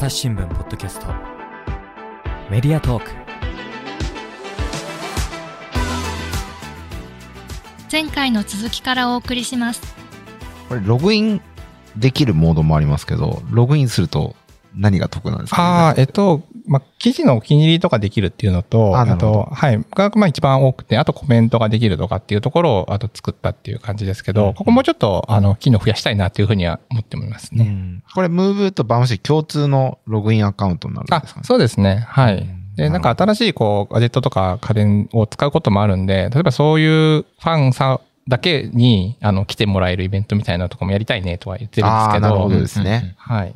朝日新聞ポッドキャスト。メディアトーク。前回の続きからお送りします。これ、ログインできるモードもありますけど、ログインすると何が得なんですか、ね、ああ、えっと、まあ、記事のお気に入りとかできるっていうのと、あと、はい、が、まあ一番多くて、あとコメントができるとかっていうところを、あと作ったっていう感じですけど、うん、ここもちょっと、あの、機能増やしたいなっていうふうには思っておりますね。うん、これ、ムーブとバウンシー共通のログインアカウントになるんですか、ね、あ、そうですね。はい。で、なんか新しい、こう、ガジェットとか家電を使うこともあるんで、例えばそういうファンさだけに、あの、来てもらえるイベントみたいなとかもやりたいねとは言ってるんですけど。なるほどですね。はい。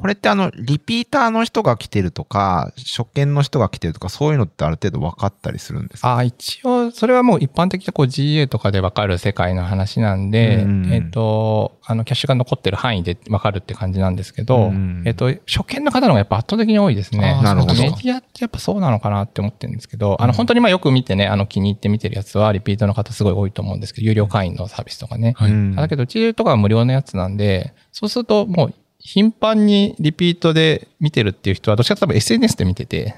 これってあの、リピーターの人が来てるとか、初見の人が来てるとか、そういうのってある程度分かったりするんですか？あ一応、それはもう一般的なこう GA とかで分かる世界の話なんで、うんえっ、ー、と、あの、キャッシュが残ってる範囲で分かるって感じなんですけど、うん、えっ、ー、と、初見の方の方がやっぱ圧倒的に多いですね。なるほど。メディアってやっぱそうなのかなって思ってるんですけど、あの、本当にまあよく見てね、あの、気に入って見てるやつは、リピートの方すごい多いと思うんですけど、有料会員のサービスとかね。だけど、GA とかは無料のやつなんで、そうするともう頻繁にリピートで見てるっていう人は、どっちかというと SNS で見てて、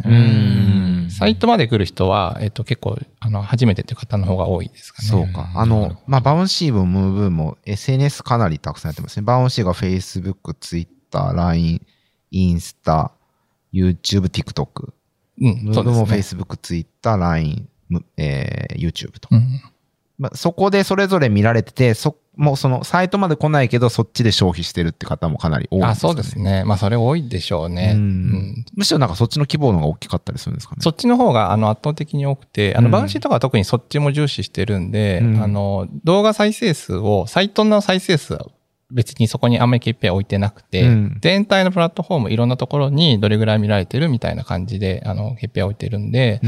サイトまで来る人は、えっと、結構、あの、初めてっていう方の方が多いですかね。そうか。あの、まあ、バウンシーもムーブも SNS かなりたくさんやってますね。バウンシーが Facebook、Twitter、LINE、インスタ、YouTube、TikTok。うん。ムーブも Facebook、Twitter、LINE、えー、YouTube と。うんまあ、そこでそれぞれ見られてて、そ、もうそのサイトまで来ないけど、そっちで消費してるって方もかなり多いです、ね、あ、そうですね。まあ、それ多いでしょうね。うん、むしろなんかそっちの規模の方が大きかったりするんですかね。そっちの方が、あの、圧倒的に多くて、あの、バウンシーとかは特にそっちも重視してるんで、うん、あの、動画再生数を、サイトの再生数別にそこにあんまり KPI 置いてなくて、うん、全体のプラットフォームいろんなところにどれぐらい見られてるみたいな感じで、あの、KPI 置いてるんで、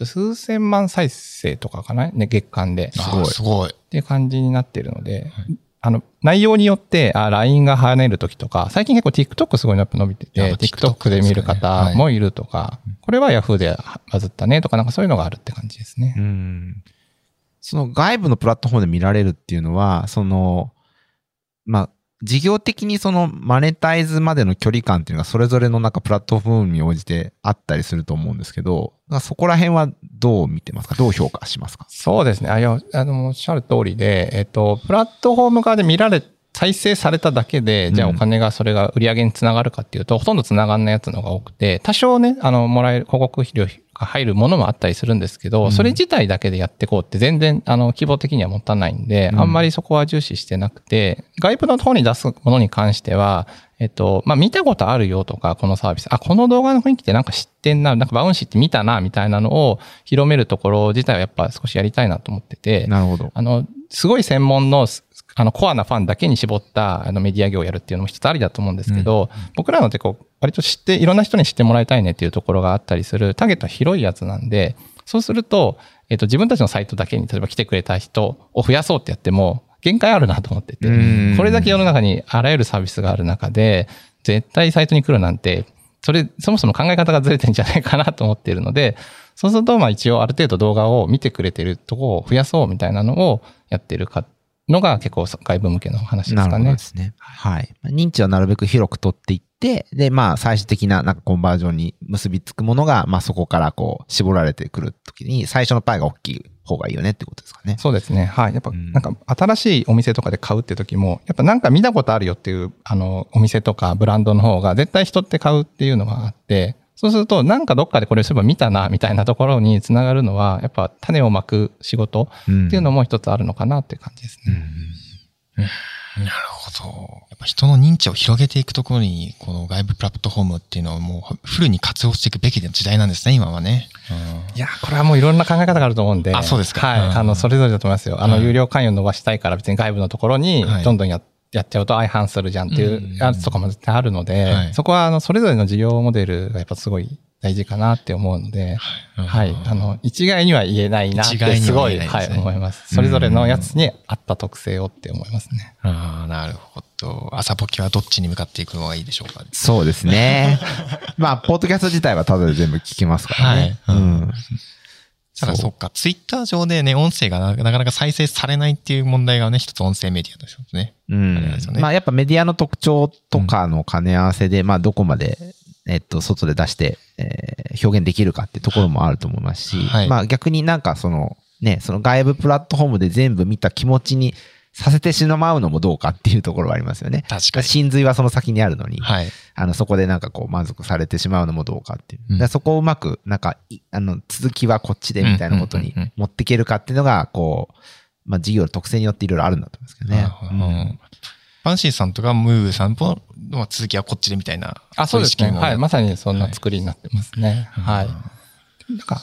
うん、数千万再生とかかな？ね、月間で。すごい。すごい。っていう感じになってるので、はい、あの、内容によって、あ、LINE が跳ねるときとか、最近結構 TikTok すごい伸びてて、TikTok で見る方もいるとか、はい、これは Yahoo でバズったねとか、なんかそういうのがあるって感じですね。うん。その外部のプラットフォームで見られるっていうのは、その、まあ、事業的にそのマネタイズまでの距離感っていうのがそれぞれのなんかプラットフォームに応じてあったりすると思うんですけど、そこら辺はどう見てますか？どう評価しますか？そうですね。あ、いや、あの、おっしゃる通りで、えっと、プラットフォーム側で見られ再生されただけで、じゃあお金がそれが売り上げにつながるかっていうと、ほとんどつながんないやつのが多くて、多少ね、あの、もらえる広告費料が入るものもあったりするんですけど、それ自体だけでやっていこうって全然、あの、規模的にはもったいないんで、あんまりそこは重視してなくて、外部の方に出すものに関しては、えっと、まあ、見たことあるよとか、このサービス。あ、この動画の雰囲気ってなんか知ってんな、なんかバウンシーって見たな、みたいなのを広めるところ自体はやっぱ少しやりたいなと思ってて。なるほど。あの、すごい専門の、あの、コアなファンだけに絞った、あの、メディア業をやるっていうのも一つありだと思うんですけど、うん、僕らのってこう、割と知って、いろんな人に知ってもらいたいねっていうところがあったりする、ターゲットは広いやつなんで、そうすると、えっ、と、自分たちのサイトだけに、例えば来てくれた人を増やそうってやっても、限界あるなと思ってて、これだけ世の中にあらゆるサービスがある中で、絶対サイトに来るなんて、それ、そもそも考え方がずれてんじゃないかなと思っているので、そうすると、まあ一応ある程度動画を見てくれてるとこを増やそうみたいなのをやってるか、のが結構外部向けの話ですかね。なるほどですね。はい。認知はなるべく広く取っていって、で、まあ最終的ななんかコンバージョンに結びつくものが、まあそこからこう絞られてくるときに、最初のパイが大きい方がいいよねってことですかね。そうですね。はい。やっぱ、なんか、新しいお店とかで買うって時も、やっぱなんか見たことあるよっていう、あの、お店とかブランドの方が絶対人って買うっていうのがあって、そうすると、なんかどっかでこれそういえば見たな、みたいなところにつながるのは、やっぱ種をまく仕事っていうのも一つあるのかなっていう感じですね。うんなるほど。やっぱ人の認知を広げていくところに、この外部プラットフォームっていうのをもうフルに活用していくべき時代なんですね、今はね。うん、いや、これはもういろんな考え方があると思うんで。あ、そうですか。はい。うん、あの、それぞれだと思いますよ。あの、有料会員を伸ばしたいから別に外部のところにどんどんや、はいやっちゃうと相反するじゃんっていうやつとかも絶対あるので、はい、そこはあの、それぞれの事業モデルがやっぱすごい大事かなって思うので、はい。あの、一概には言えないなってすごい、はい、思います。それぞれのやつに合った特性をって思いますね。ああ、なるほど。朝ポキはどっちに向かっていくのがいいでしょうかそうですね。まあ、ポッドキャスト自体はただで全部聞きますからね。はい。うん。ただそっか、ツイッター上でね、音声がなかなか再生されないっていう問題がね、一つ音声メディアとしてね。うん。ね。まあやっぱメディアの特徴とかの兼ね合わせで、まあどこまで、えっと、外で出して、えー表現できるかってところもあると思いますし、はい。まあ逆になんかその、ね、その外部プラットフォームで全部見た気持ちにさせてしまうのもどうかっていうところはありますよね。確かに。真髄はその先にあるのに、はい。あの、そこでなんかこう満足されてしまうのもどうかっていう。うんそこをうまく、なんか、いあの、続きはこっちでみたいなことに持っていけるかっていうのが、こう、まあ事業の特性によっていろいろあるんだと思いますけどね。うんバンシーさんとかムーブさんも、まあ続きはこっちでみたいな。あ、そうですね。はい。まさにそんなはい作りになってますね。はい。なんか、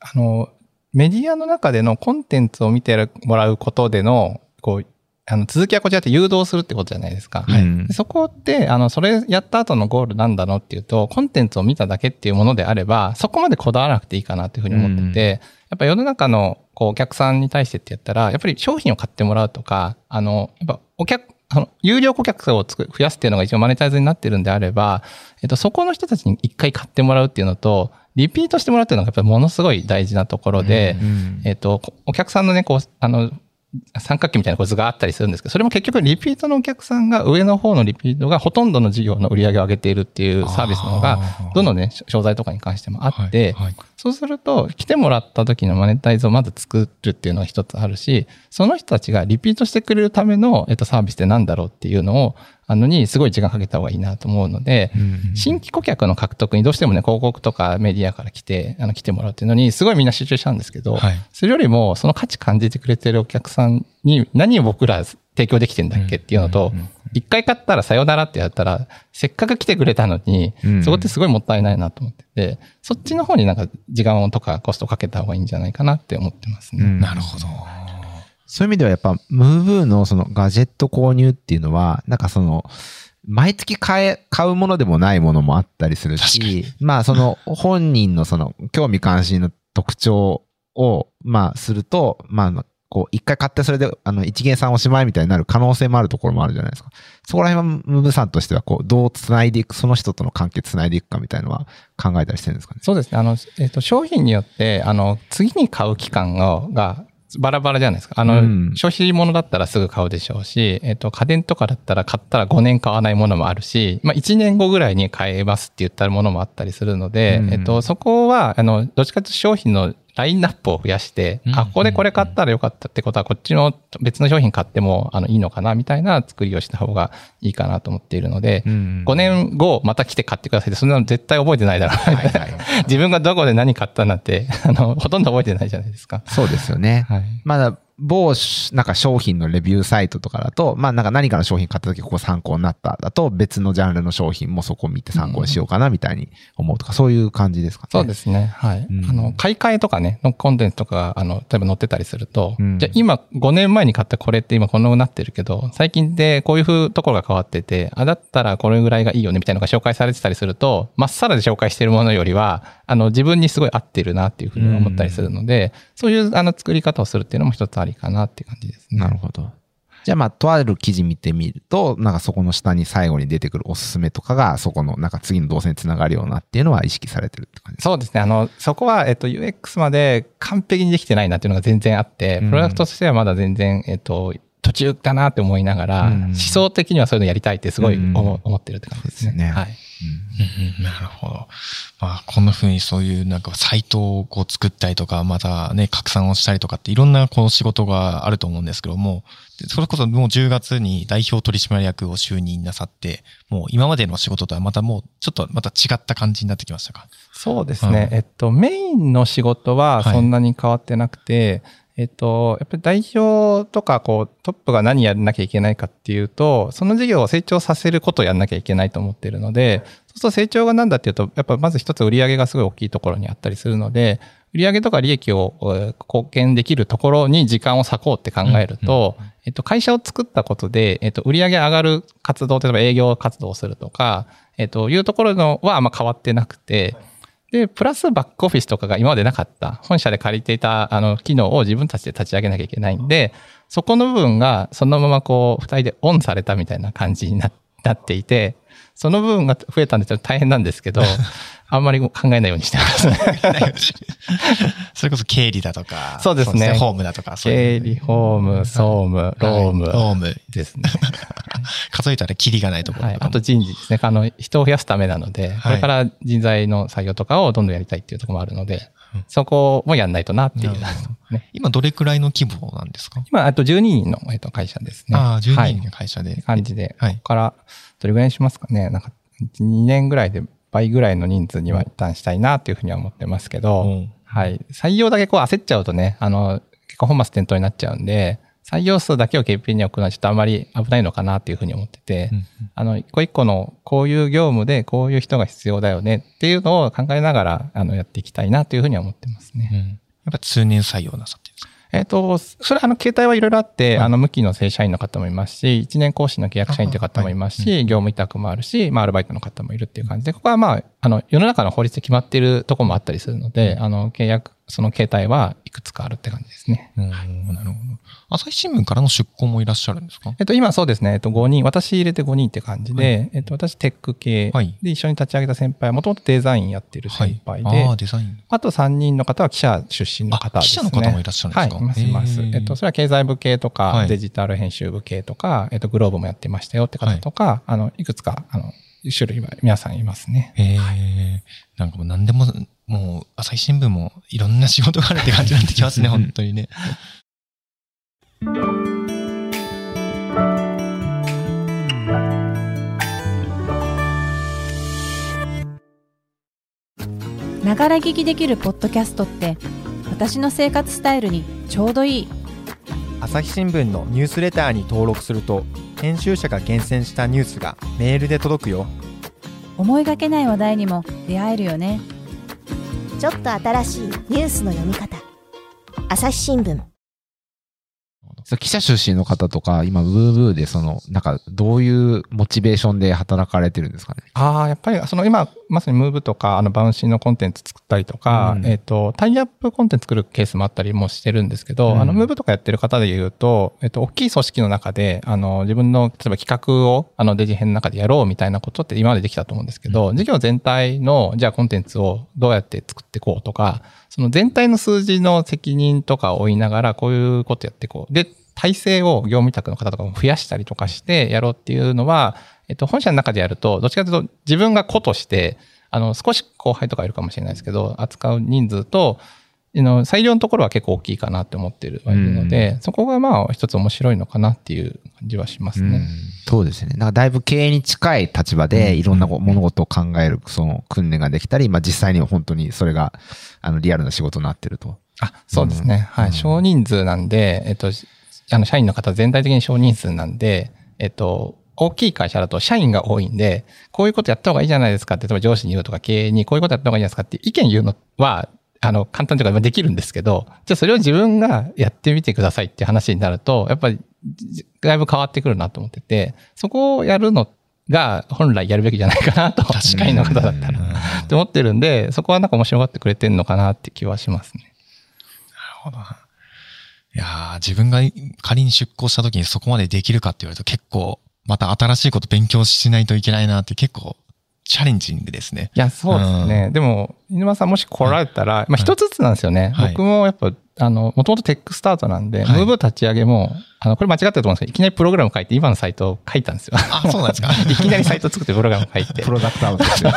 あの、メディアの中でのコンテンツを見てもらうことでの、こう、あの続きはこちらって誘導するってことじゃないですか。うん。でそこって、あの、それやった後のゴールなんだのっていうと、コンテンツを見ただけっていうものであれば、そこまでこだわらなくていいかなっていうふうに思ってて、やっぱ世の中のこうお客さんに対してってやったら、やっぱり商品を買ってもらうとか、あの、やっぱお客、あの、有料顧客をつく増やすっていうのが一応マネタイズになってるんであれば、えっと、そこの人たちに一回買ってもらうっていうのと、リピートしてもらうっていうのがやっぱりものすごい大事なところで、うん。えっと、こお客さんのね、こう、あの、三角形みたいなこう図があったりするんですけど、それも結局リピートのお客さんが上の方のリピートがほとんどの事業の売り上げを上げているっていうサービスの方が、どのね、商材とかに関してもあって、はいはいそうすると、来てもらった時のマネタイズをまず作るっていうのが一つあるし、その人たちがリピートしてくれるための、えっと、サービスって何だろうっていうのを、あのにすごい時間かけた方がいいなと思うので、新規顧客の獲得にどうしてもね、広告とかメディアから来て、あの、来てもらうっていうのに、すごいみんな集中しちゃうんですけど、はい。それよりも、その価値感じてくれてるお客さんに何を僕ら提供できてんだっけっていうのと、一回買ったらさよならってやったら、せっかく来てくれたのにう、んそこってすごいもったいないなと思ってて、そっちの方になんか時間とかコストをかけた方がいいんじゃないかなって思ってますね。うんなるほど。そういう意味ではやっぱ、ムーブーのそのガジェット購入っていうのは、なんかその、毎月買え、買うものでもないものもあったりするし、まあその本人のその興味関心の特徴を、まあすると、まあこう一回買ってそれであの一元さんおしまいみたいになる可能性もあるところもあるじゃないですか。そこら辺はムーブさんとしてはこうどう繋いでいく、その人との関係繋いでいくかみたいなのは考えたりしてるんですかね。そうですね。あの、えっ、と、商品によって、あの、次に買う期間が、が、バラバラじゃないですか。あの、うん消費物だったらすぐ買うでしょうし、えっ、と、家電とかだったら買ったら5年買わないものもあるし、まあ1年後ぐらいに買えますって言ったものもあったりするので、うんえっ、と、そこは、あの、どっちかというと商品のラインナップを増やして、うんあ、ここでこれ買ったらよかったってことは、こっちの別の商品買っても、あの、いいのかな、みたいな作りをした方がいいかなと思っているので、うん5年後また来て買ってくださいって、そんなの絶対覚えてないだろう。はいはい 自分がどこで何買ったなんて、あの、ほとんど覚えてないじゃないですか。そうですよね。はい。まだ、某し、なんか商品のレビューサイトとかだと、まあなんか何かの商品買った時ここ参考になっただと、別のジャンルの商品もそこ見て参考にしようかなみたいに思うとか、そういう感じですかね。そうですね。はい。うんあの、買い替えとかね、のコンテンツとかが、あの、例えば載ってたりすると、うんじゃあ今、5年前に買ったこれって今こんなになってるけど、最近でこういう風ところが変わってて、あ、だったらこれぐらいがいいよねみたいなのが紹介されてたりすると、まっさらで紹介してるものよりは、あの、自分にすごい合ってるなっていうふうに思ったりするので、そういう、あの、作り方をするっていうのも一つありかなって感じですね。なるほど。じゃあまあ、とある記事見てみると、なんかそこの下に最後に出てくるおすすめとかが、そこのなんか次の動線につながるようなっていうのは意識されてるって感じですか？そうですね。あの、そこは、えっと、UX まで完璧にできてないなっていうのが全然あって、うんプロダクトとしてはまだ全然、えっと、途中だなって思いながら、うん思想的にはそういうのやりたいってすごい思,、ってるって感じですね。すねはい。うんなるほど。まあ、こんな風にそういうなんかサイトをこう作ったりとか、またね、拡散をしたりとかっていろんなこう仕事があると思うんですけども、でそれこそもう10月に代表取締役を就任なさって、もう今までの仕事とはまたもうちょっとまた違った感じになってきましたか？そうですね。うんえっと、メインの仕事はそんなに変わってなくて、えっと、やっぱり代表とか、こう、トップが何やらなきゃいけないかっていうと、その事業を成長させることをやらなきゃいけないと思っているので、そうすると成長が何だっていうと、やっぱまず一つ売上がすごい大きいところにあったりするので、売上とか利益をえー貢献できるところに時間を割こうって考えると、えっと、会社を作ったことで、えっと、売上上がる活動、例えば営業活動をするとか、えっと、いうところのはあんま変わってなくて、で、プラスバックオフィスとかが今までなかった、本社で借りていた、あの、機能を自分たちで立ち上げなきゃいけないんで、そこの部分がそのままこう、二人でオンされたみたいな感じになっていて、その部分が増えたんでちょっと大変なんですけど、あんまり考えないようにしてますね。それこそ経理だとか。そうですね。ホームだとか。経理、ホーム、総務、ローム。ローム。ですね。数えたらキリがないところ、はい。あと人事ですね。あの、人を増やすためなので、これから人材の採用とかをどんどんやりたいっていうところもあるので、そこもやんないとなっていう、ね。今どれくらいの規模なんですか？今、あと12人の、えっと、会社ですね。ああ、12人の会社で。感じで。はい。ここから、どれぐらいにしますかね？なんか、2年ぐらいで倍ぐらいの人数には一旦したいなっていうふうには思ってますけど、はい。採用だけこう焦っちゃうとね、あの、結構本末転倒になっちゃうんで、採用数だけを KPI に置くのはちょっとあまり危ないのかなっていうふうに思ってて、うんうん、あの、一個一個のこういう業務でこういう人が必要だよねっていうのを考えながら、あの、やっていきたいなというふうには思ってますね。うん、やっぱ通年採用なさえっ、と、それあの、携帯はいろいろあって、はい、あの、無期の正社員の方もいますし、1年講師の契約社員という方もいますし、はい、業務委託もあるし、まあ、アルバイトの方もいるっていう感じで、ここはまあ、あの、世の中の法律で決まっているところもあったりするので、あの、契約、その携帯はいくつかあるって感じですね。うん、なるほど。朝日新聞からの出向もいらっしゃるんですか？えっと、今そうですね。えっと、5人、私入れて5人って感じで、はい、えっと、私テック系で一緒に立ち上げた先輩は、もともとデザインやってる先輩で、はい、あデザイン。あと3人の方は記者出身の方ですね。記者の方もいらっしゃるんですか？はい、います、います。えっと、それは経済部系とか、はい、デジタル編集部系とか、えっと、グローブもやってましたよって方とか、あの、いくつか、あの、種類は皆さんいますね。へえ、なんかもう何でも、もう朝日新聞もいろんな仕事があるって感じになってきますね、本当にね。ながら聞きできるポッドキャストって私の生活スタイルにちょうどいい。朝日新聞のニュースレターに登録すると編集者が厳選したニュースがメールで届くよ。思いがけない話題にも出会えるよねちょっと新しいニュースの読み方。朝日新聞。記者出身の方とか、今、ブーブーで、その、なんか、どういうモチベーションで働かれてるんですかね？ああ、やっぱり、その今、まさにムーブとか、あの、バウンシーのコンテンツ作ったりとか、うん、えっ、ー、と、タイアップコンテンツ作るケースもあったりもしてるんですけど、うん、あの、ムーブとかやってる方で言うと、えっ、ー、と、大きい組織の中で、あの、自分の、例えば企画を、あの、デジ編の中でやろうみたいなことって今までできたと思うんですけど、うん、事業全体の、じゃあコンテンツをどうやって作っていこうとか、その全体の数字の責任とかを追いながら、こういうことやっていこう。で、体制を業務委託の方とかも増やしたりとかしてやろうっていうのは、えっと、本社の中でやると、どっちかというと自分が子として、あの、少し後輩とかいるかもしれないですけど、扱う人数と、の裁量のところは結構大きいかなって思ってるので、そこがまあ一つ面白いのかなっていう感じはしますね。うそうですね。なんかだいぶ経営に近い立場でいろんな物事を考えるその訓練ができたり、まあ実際には本当にそれがあのリアルな仕事になってると。あ、そうですね。はい。少人数なんで、えっと、あの、社員の方全体的に少人数なんで、えっと、大きい会社だと社員が多いんで、こういうことやった方がいいじゃないですかって、例えば上司に言うとか経営にこういうことやった方がいいじゃないですかって意見言うのは、あの、簡単というかできるんですけど、じゃあそれを自分がやってみてくださいって話になると、やっぱりだいぶ変わってくるなと思ってて、そこをやるのが本来やるべきじゃないかなと、社員の方だったら、って思ってるんで、そこはなんか面白がってくれてるのかなって気はしますね。なるほど。いや自分が仮に出向した時にそこまでできるかって言われると結構、また新しいこと勉強しないといけないなって結構チャレンジングですね。いや、そうですね。うん、でも、犬間さんもし来られたら、はい、まあ一つずつなんですよね。はい、僕もやっぱ、あの、もともとテックスタートなんで、はい、ムーブ立ち上げも、あの、これ間違ってると思うんですけど、いきなりプログラム書いて、今のサイトを書いたんですよ。あ、そうなんですか？いきなりサイト作ってプログラム書いて。プロダクトアウトですよ。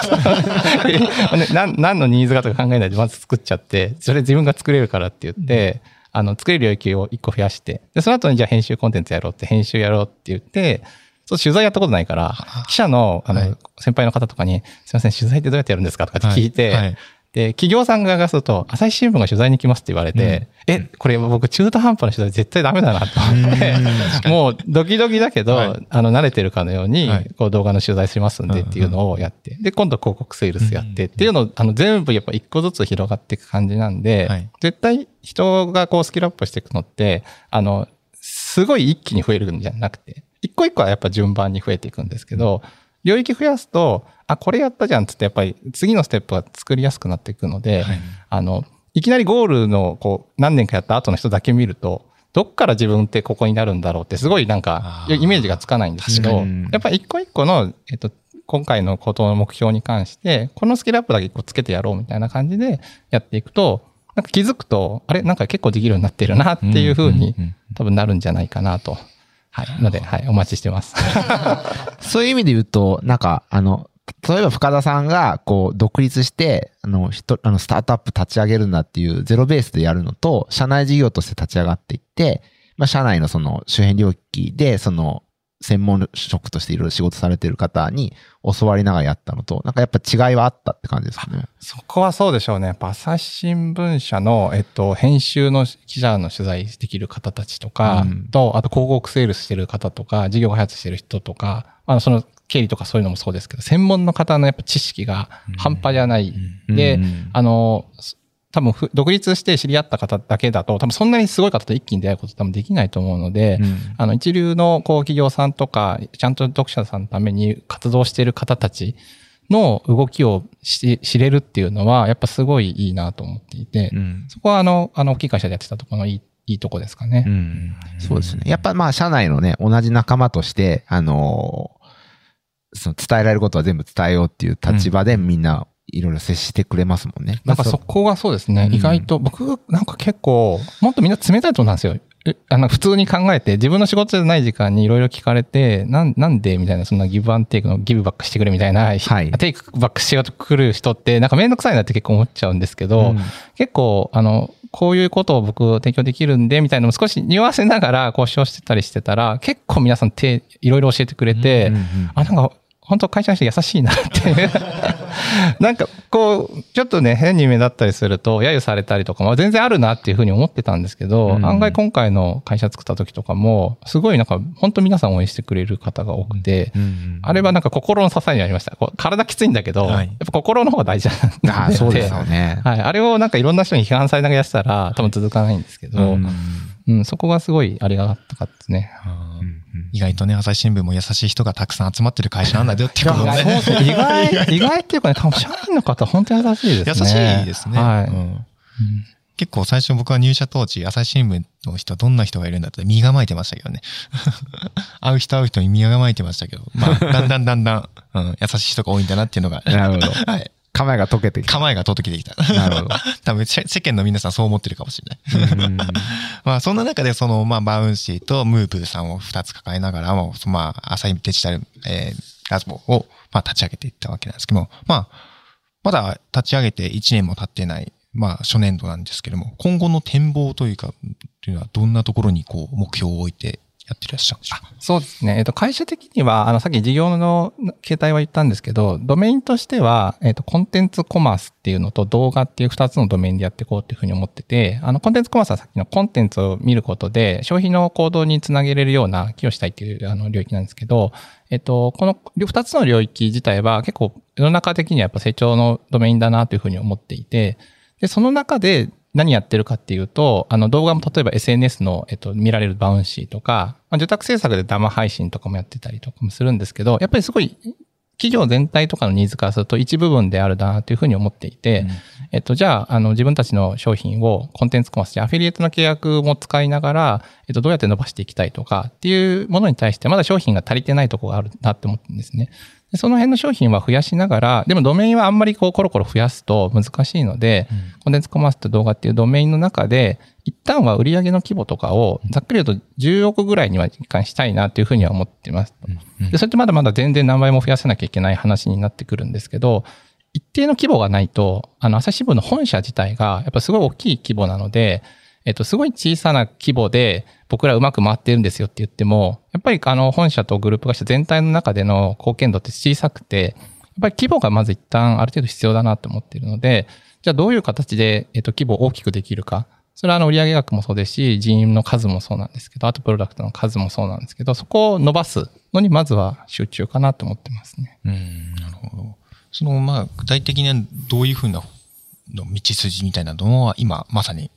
何何のニーズがとか考えないでまず作っちゃって、それ自分が作れるからって言って、うんあの、作れる領域を一個増やして、で、その後にじゃあ編集コンテンツやろうって、編集やろうって言って、そう取材やったことないから、記者の、あの、はい、先輩の方とかに、すいません、取材ってどうやってやるんですかとかって聞いて、はい。はい、で、企業さん側がすると、朝日新聞が取材に来ますって言われて、うん、え、これ僕中途半端な取材絶対ダメだなと思って、もうドキドキだけど、はい、あの、慣れてるかのように、こう動画の取材しますんでっていうのをやって、で、今度広告セールスやってっていうのを、あの、全部やっぱ一個ずつ広がっていく感じなんで、はい、絶対人がこうスキルアップしていくのって、あの、すごい一気に増えるんじゃなくて、一個一個はやっぱ順番に増えていくんですけど、領域増やすと、あ、これやったじゃんっつって、やっぱり次のステップが作りやすくなっていくので、はい、あの、いきなりゴールの、こう、何年かやった後の人だけ見ると、どっから自分ってここになるんだろうって、すごいなんか、イメージがつかないんですけど、やっぱり一個一個の、えっと、今回のことの目標に関して、このスキルアップだけこうつけてやろうみたいな感じでやっていくと、なんか気づくと、あれ？なんか結構できるようになってるなっていう風にうんうんうん。多分なるんじゃないかなと。はい。ので、はい。お待ちしてます。そういう意味で言うと、なんか、あの、例えば深田さんが、こう、独立して、あの、ひと、あの、スタートアップ立ち上げるんだっていうゼロベースでやるのと、社内事業として立ち上がっていって、まあ、社内のその周辺領域で、その、専門職としていろいろ仕事されてる方に教わりながらやったのと、なんかやっぱ違いはあったって感じですかね。そこはそうでしょうね。やっぱ朝日新聞社の、えっと、編集の記者の取材できる方たちとか、うんと、あと広告セールスしてる方とか、事業開発してる人とか、あの、その経理とかそういうのもそうですけど、専門の方のやっぱ知識が半端じゃない。で、うんあの、多分ふ、独立して知り合った方だけだと、多分そんなにすごい方と一気に出会うこと多分できないと思うので、うんあの、一流のこう企業さんとか、ちゃんと読者さんのために活動している方たちの動きをし知れるっていうのは、やっぱすごいいいなと思っていて、うんそこはあの、あの、大きい会社でやってたところのいい、いいとこですかね。うんそうですね。やっぱまあ、社内のね、同じ仲間として、あのーその伝えられることは全部伝えようっていう立場でみんないろいろ接してくれますもんね。なんかそこがそうですね。うん意外と、僕、なんか結構、もっとみんな冷たいと思うんですよ。えあの、普通に考えて、自分の仕事じゃない時間にいろいろ聞かれて、なん、なんでみたいな、そんなギブアンテイクのギブバックしてくれみたいな、はい テイクバックしようとくる人って、なんかめんどくさいなって結構思っちゃうんですけど、うん結構、あの、こういうことを僕提供できるんで、みたいなのも少し匂わせながら交渉してたりしてたら、結構皆さん手、いろいろ教えてくれて、うんうんあ、なんか、本当会社の人優しいなっていう。なんか、こう、ちょっとね、変に目立ったりすると、揶揄されたりとかも全然あるなっていうふうに思ってたんですけど、うん案外今回の会社作った時とかも、すごいなんか、本当皆さん応援してくれる方が多くて、うんあれはなんか心の支えになりました。こう体きついんだけど、はいやっぱ心の方が大事なんでああ、そうですよね。はい。あれをなんかいろんな人に批判されながらやってたら、多分続かないんですけど、ううんん、そこがすごいありがたかったですね。うん意外とね、朝日新聞も優しい人がたくさん集まってる会社なんだよっていうことをね。意外、意外っていうかね、多分社員の方本当に優しいです優ね。しいですね。はい。うん結構最初僕は入社当時、朝日新聞の人はどんな人がいるんだって身構えてましたけどね。会う人会う人に身構えてましたけど、まあ、だんだんだんだん、うん、優しい人が多いんだなっていうのが、なるほど。はい。構えが解けてきた。構えが届けてきた。なるほど。多分世世間の皆さんそう思ってるかもしれない。うん まあそんな中でその、まあバウンシーとムーブーさんを二つ抱えながらも、そまあ朝日デジタル、えー、ラズボを、まあ立ち上げていったわけなんですけども、まあ、まだ立ち上げて1年も経ってない、まあ初年度なんですけども、今後の展望というか、というのはどんなところにこう目標を置いてやってらっしゃるんでしょうか？そうですね。えっと、会社的には、あの、さっき事業の形態は言ったんですけど、ドメインとしては、えっと、コンテンツコマースっていうのと動画っていう二つのドメインでやっていこうっていうふうに思ってて、あの、コンテンツコマースはさっきのコンテンツを見ることで、消費の行動につなげれるような寄与したいっていうあの領域なんですけど、えっと、この二つの領域自体は結構世の中的にはやっぱ成長のドメインだなというふうに思っていて、で、その中で何やってるかっていうと、あの動画も例えば SNS の、えっと、見られるバウンシーとか、まあ、受託制作で生配信とかもやってたりとかもするんですけど、やっぱりすごい企業全体とかのニーズからすると一部分であるなというふうに思っていて、えっと、じゃあ、あの、自分たちの商品をコンテンツコマースでアフィリエイトの契約も使いながら、えっと、どうやって伸ばしていきたいとかっていうものに対して、まだ商品が足りてないところがあるなって思ってるんですね。でその辺の商品は増やしながら、でもドメインはあんまりこうコロコロ増やすと難しいので、コンテンツコマースと動画っていうドメインの中で、一旦は売上の規模とかをざっくり言うと10億ぐらいには一貫したいなっていうふうには思ってます。で、それってまだまだ全然何倍も増やさなきゃいけない話になってくるんですけど、一定の規模がないと、あの、朝日新聞の本社自体が、やっぱすごい大きい規模なので、えっと、すごい小さな規模で、僕らうまく回ってるんですよって言っても、やっぱりあの、本社とグループ会社全体の中での貢献度って小さくて、やっぱり規模がまず一旦ある程度必要だなと思っているので、じゃあどういう形で、えっと、規模を大きくできるか。それはあの、売上額もそうですし、人員の数もそうなんですけど、あとプロダクトの数もそうなんですけど、そこを伸ばすのにまずは集中かなと思ってますね。うん、なるほど。その、まあ、具体的にはどういうふうなの道筋みたいなのは今、まさに。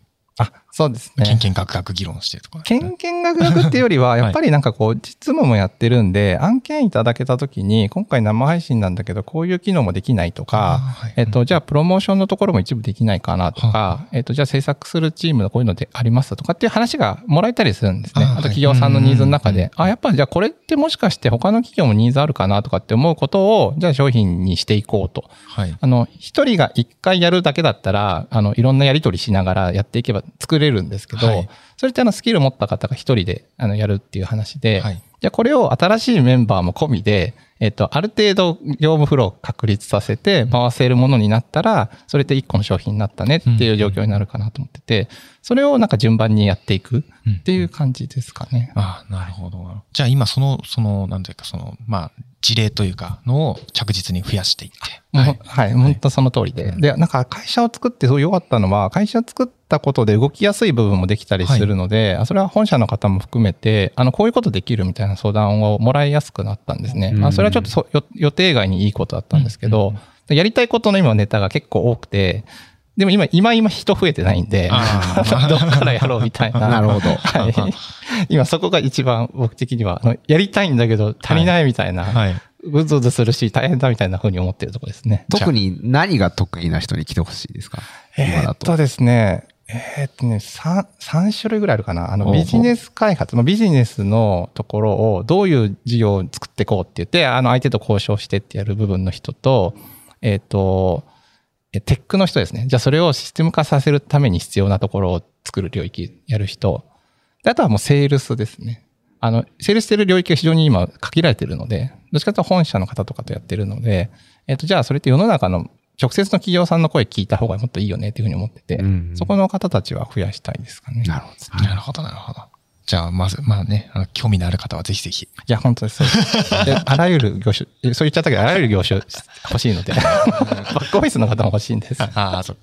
あ、そうですね。けんけんがくがく議論してとか、けんけんがくがくっていうよりは、やっぱりなんかこう、実務もやってるんで、案件いただけたときに、今回生配信なんだけど、こういう機能もできないとか、えっと、じゃあプロモーションのところも一部できないかなとか、えっと、じゃあ制作するチームのこういうのでありますとかっていう話がもらえたりするんですね。あと企業さんのニーズの中で、あ、やっぱじゃあこれってもしかして他の企業もニーズあるかなとかって思うことを、じゃあ商品にしていこうと。はい。あの、一人が一回やるだけだったら、あの、いろんなやり取りしながらやっていけば作れるんですけど、はいそれってあの、スキル持った方が一人で、あの、やるっていう話で、はい。じゃあこれを新しいメンバーも込みで、えっと、ある程度業務フローを確立させて回せるものになったら、それって一個の商品になったねっていう状況になるかなと思ってて、それをなんか順番にやっていくっていう感じですかね。ああ、なるほど。じゃあ今その、その、なんていうか、その、まあ、事例というか、のを着実に増やしていって。はい。はい、本当その通りで。で、なんか会社を作ってすごい良かったのは、会社作ったことで動きやすい部分もできたりするので、あそれは本社の方も含めて、あの、こういうことできるみたいな相談をもらいやすくなったんですね。うんあそれはちょっと予定外にいいことだったんですけど、やりたいことの今ネタが結構多くて、でも今、今今人増えてないんで、あ どっからやろうみたいな。なるほど。はい。今そこが一番僕的には、あのやりたいんだけど足りないみたいな、はい。うずうずするし大変だみたいな風に思ってるところですね。特に何が得意な人に来てほしいですか？今えっとですね、えーっとね、3、三種類ぐらいあるかな。あの、ビジネス開発、まあ、ビジネスのところをどういう事業を作っていこうって言って、あの、相手と交渉してってやる部分の人と、えーっと、えテックの人ですね。じゃあそれをシステム化させるために必要なところを作る領域やる人。であとはもうセールスですね。あの、セールスしてる領域が非常に今限られてるので、どっちかというと本社の方とかとやってるので、えっ、と、じゃあそれって世の中の直接の企業さんの声聞いた方がもっといいよねっていうふうに思ってて、うんそこの方たちは増やしたいですかね。なるほど。なるほど、なるほど。じゃあ、まず、まあね、あの興味のある方はぜひぜひ。いや、本当です。あらゆる業種、えそう言っちゃったけど、あらゆる業種欲しいので、バックオフィスの方も欲しいんです。ああ、そう。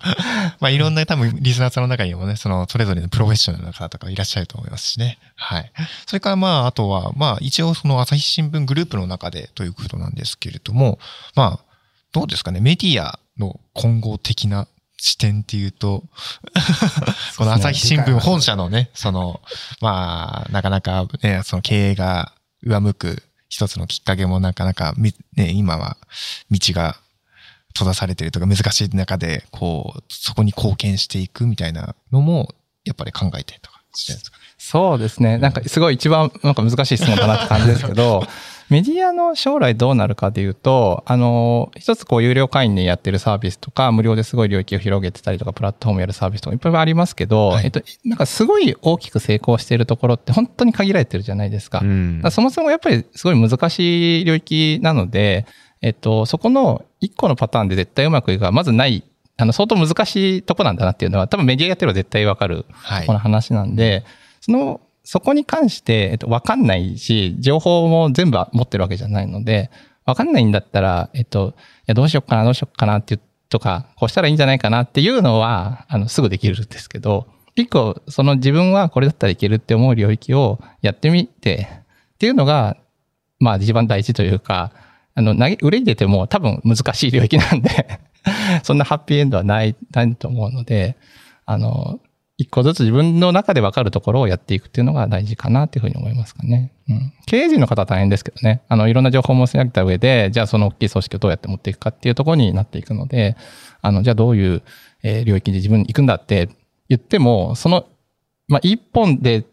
まあ、いろんな多分、リスナーさんの中にもね、その、それぞれのプロフェッショナルな方とかいらっしゃると思いますしね。はい。それから、まあ、あとは、まあ、一応、その、朝日新聞グループの中でということなんですけれども、まあ、どうですかね、メディアの混合的な視点っていうと、この朝日新聞本社のね、その、まあ、なかなかね、その経営が上向く一つのきっかけもなかなかみ、ね、今は道が閉ざされてるとか難しい中で、こう、そこに貢献していくみたいなのも、やっぱり考えてとかしてるんですかね。そうですね。なんかすごい一番なんか難しい質問だなって感じですけど、メディアの将来どうなるかでいうと、あの、一つこう有料会員でやってるサービスとか、無料ですごい領域を広げてたりとか、プラットフォームやるサービスとかいっぱいありますけど、はい。えっと、なんかすごい大きく成功しているところって本当に限られてるじゃないですか。うん。そもそもやっぱりすごい難しい領域なので、えっと、そこの一個のパターンで絶対うまくいくがまずない、あの、相当難しいとこなんだなっていうのは、多分メディアやってれば絶対わかるはい。この話なんで、その、そこに関して、えっと、わかんないし、情報も全部持ってるわけじゃないので、わかんないんだったら、えっと、いや、どうしよっかな、どうしよっかなっていう、とか、こうしたらいいんじゃないかなっていうのは、あの、すぐできるんですけど、一個、その自分はこれだったらいけるって思う領域をやってみて、っていうのが、まあ一番大事というか、あの、投げ、売れに出ても多分難しい領域なんで、そんなハッピーエンドはない、ないと思うので、あの、一個ずつ自分の中で分かるところをやっていくっていうのが大事かなっていうふうに思いますかね。うん。経営陣の方は大変ですけどね。あの、いろんな情報も仕上げた上で、じゃあその大きい組織をどうやって持っていくかっていうところになっていくので、あの、じゃあどういう、領域で自分に行くんだって言っても、その、まあ、一本で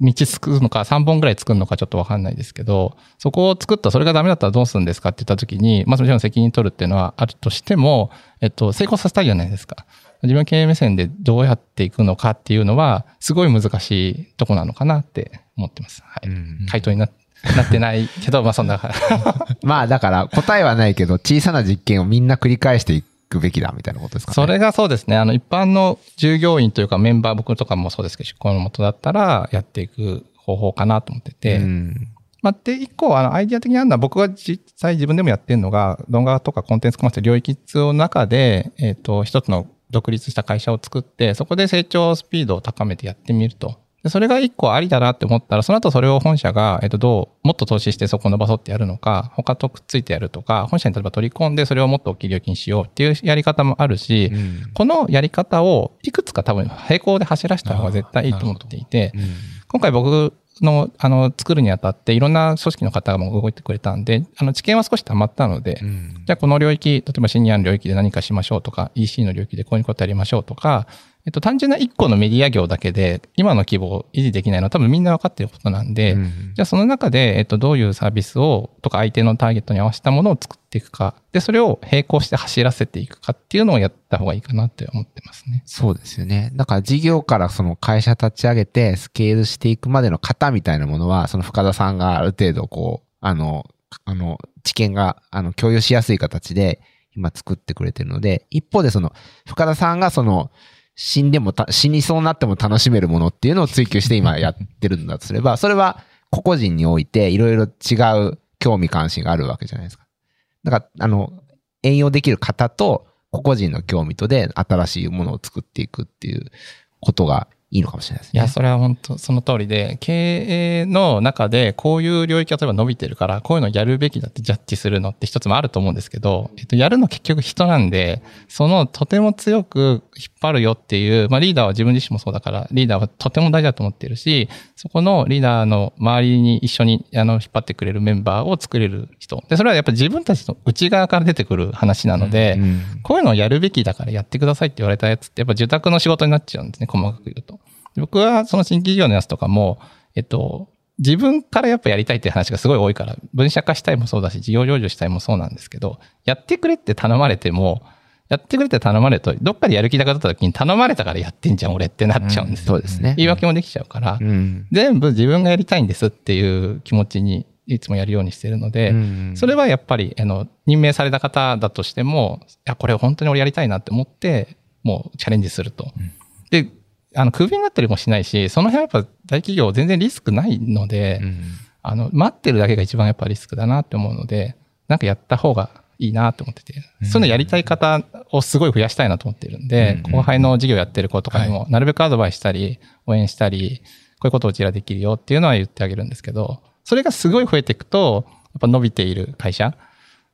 道作るのか、三本ぐらい作るのかちょっとわかんないですけど、そこを作った、それがダメだったらどうするんですかって言った時に、まあもちろん責任取るっていうのはあるとしても、えっと、成功させたいじゃないですか。自分経営目線でどうやっていくのかっていうのは、すごい難しいとこなのかなって思ってます。はい。うん回答にななってないけど、まあそんな、まあだから答えはないけど、小さな実験をみんな繰り返していくべきだみたいなことですかね。それがそうですね。あの、一般の従業員というかメンバー、僕とかもそうですけど、出向のもとだったらやっていく方法かなと思ってて、うんまあ、で、一個、あの、アイディア的にあるのは、僕が実際自分でもやってるのが、動画とかコンテンツコマース領域の中で、えっ、と、一つの独立した会社を作って、そこで成長スピードを高めてやってみると。でそれが一個ありだなって思ったら、その後それを本社が、えっと、どう、もっと投資してそこ伸ばそうってやるのか、他とくっついてやるとか、本社に例えば取り込んでそれをもっと大きい料金にしようっていうやり方もあるし、うん。このやり方をいくつか多分並行で走らせた方が絶対いいと思っていて、今回僕の、あの、作るにあたっていろんな組織の方も動いてくれたんで、あの、知見は少し溜まったので、うん。じゃあこの領域、例えばシニアの領域で何かしましょうとか、EC の領域でこういうことやりましょうとか、えっと、単純な1個のメディア業だけで、今の規模を維持できないのは多分みんな分かっていることなんで、うんじゃあその中で、えっと、どういうサービスを、とか相手のターゲットに合わせたものを作っていくか、で、それを並行して走らせていくかっていうのをやった方がいいかなって思ってますね。そうですよね。だから事業からその会社立ち上げてスケールしていくまでの型みたいなものは、その深田さんがある程度こう、あの、あの、知見が、あの、共有しやすい形で今作ってくれてるので、一方でその、深田さんがその、死んでも、死にそうになっても楽しめるものっていうのを追求して今やってるんだとすれば、それは個々人においていろいろ違う興味関心があるわけじゃないですか。だから、あの、遠用できる方と個々人の興味とで新しいものを作っていくっていうことがいいのかもしれないですね。いや、それは本当その通りで、経営の中でこういう領域が例えば伸びてるから、こういうのやるべきだってジャッジするのって一つもあると思うんですけど、えっと、やるの結局人なんで、そのとても強く引っ張るよっていう、まあリーダーは自分自身もそうだから、リーダーはとても大事だと思っているし、そこのリーダーの周りに一緒にあの引っ張ってくれるメンバーを作れる人。で、それはやっぱり自分たちの内側から出てくる話なので、うんこういうのをやるべきだからやってくださいって言われたやつって、やっぱ受託の仕事になっちゃうんですね、細かく言うと。で僕はその新規事業のやつとかも、えっと、自分からやっぱやりたいっていう話がすごい多いから、分社化したいもそうだし、事業上場したいもそうなんですけど、やってくれって頼まれても、やってくれって頼まれると、どっかでやる気なかった時に頼まれたからやってんじゃん、俺ってなっちゃうんですよ。そうですね。言い訳もできちゃうから、うん。全部自分がやりたいんですっていう気持ちにいつもやるようにしてるので、うんそれはやっぱり、あの、任命された方だとしても、いや、これ本当に俺やりたいなって思って、もうチャレンジすると。で、あの、クビになったりもしないし、その辺はやっぱ大企業全然リスクないので、うん。あの、待ってるだけが一番やっぱリスクだなって思うので、なんかやった方がいいなって思ってて、そういうのやりたい方をすごい増やしたいなと思ってるんで、うん後輩の事業やってる子とかにも、なるべくアドバイスしたり、応援したり、こういうことをうちらできるよっていうのは言ってあげるんですけど、それがすごい増えていくと、やっぱ伸びている会社、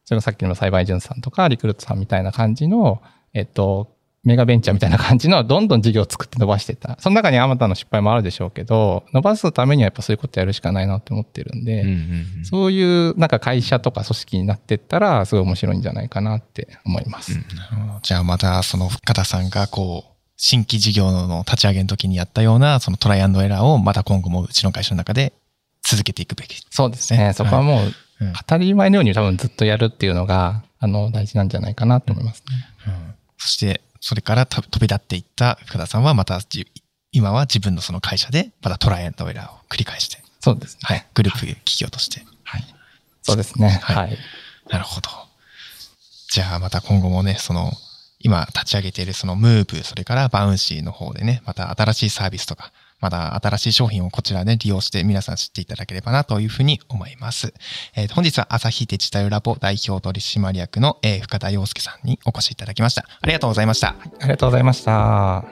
それがさっきの栽培潤さんとか、リクルートさんみたいな感じの、えっと、メガベンチャーみたいな感じの、どんどん事業を作って伸ばしてた。その中にあまたの失敗もあるでしょうけど、伸ばすためにはやっぱそういうことやるしかないなって思ってるんで、うんうんそういうなんか会社とか組織になってったら、すごい面白いんじゃないかなって思います。なるほどじゃあまたその深田さんがこう、新規事業の立ち上げの時にやったようなそのトライアンドエラーをまた今後もうちの会社の中で続けていくべき。そうですね。そこはもううん当たり前のように多分ずっとやるっていうのが、あの、大事なんじゃないかなと思いますね。うんそして、それからた飛び立っていった深田さんはまたじ今は自分のその会社でまたトライアンドエラーを繰り返して、そうですね。はい、グループ企業として。はい。そうですね。はいはい。なるほど。じゃあまた今後もね、その、今立ち上げているそのムーブ、それからバウンシーの方でね、また新しいサービスとか、また新しい商品をこちらで利用して皆さん知っていただければなというふうに思います。えー本日は朝日デジタルラボ代表取締役の、えー深田洋介さんにお越しいただきました。ありがとうございました。ありがとうございました。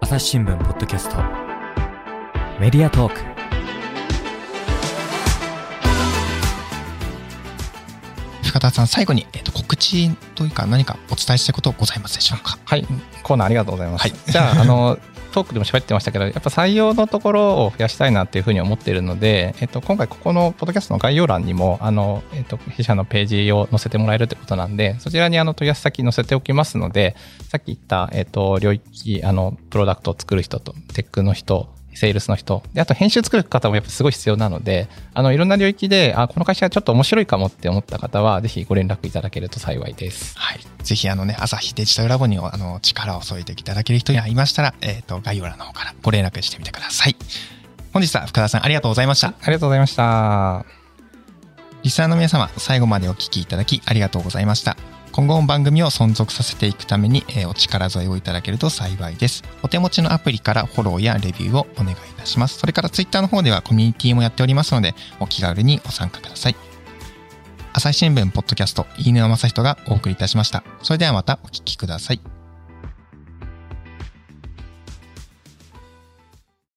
朝日新聞ポッドキャストメディアトーク深田さん、最後に、えっと告知というか何かお伝えしたいことございますでしょうか？はい。コーナーありがとうございます。はいじゃあ、あの、トークでも喋ってましたけど、やっぱ採用のところを増やしたいなっていうふうに思っているので、えっと、今回ここのポッドキャストの概要欄にも、あの、えっと、弊社のページを載せてもらえるってことなんで、そちらにあの問い合わせ先載せておきますので、さっき言った、えっと、領域、あの、プロダクトを作る人と、テックの人、セールスの人、であと編集作る方もやっぱすごい必要なので、あの、いろんな領域で、あ、この会社ちょっと面白いかもって思った方は、ぜひご連絡いただけると幸いです。はい。ぜひ、あのね、朝日デジタルラボに、あの、力を添えていただける人がいましたら、えっ、と、概要欄の方からご連絡してみてください。本日は深田さん、ありがとうございました。ありがとうございました。リスナーの皆様、最後までお聞きいただきありがとうございました。今後も番組を存続させていくために、えーお力添えをいただけると幸いです。お手持ちのアプリからフォローやレビューをお願いいたします。それからツイッターの方ではコミュニティもやっておりますので、お気軽にご参加ください。朝日新聞ポッドキャスト、飯沼正人がお送りいたしました。それではまたお聴きください。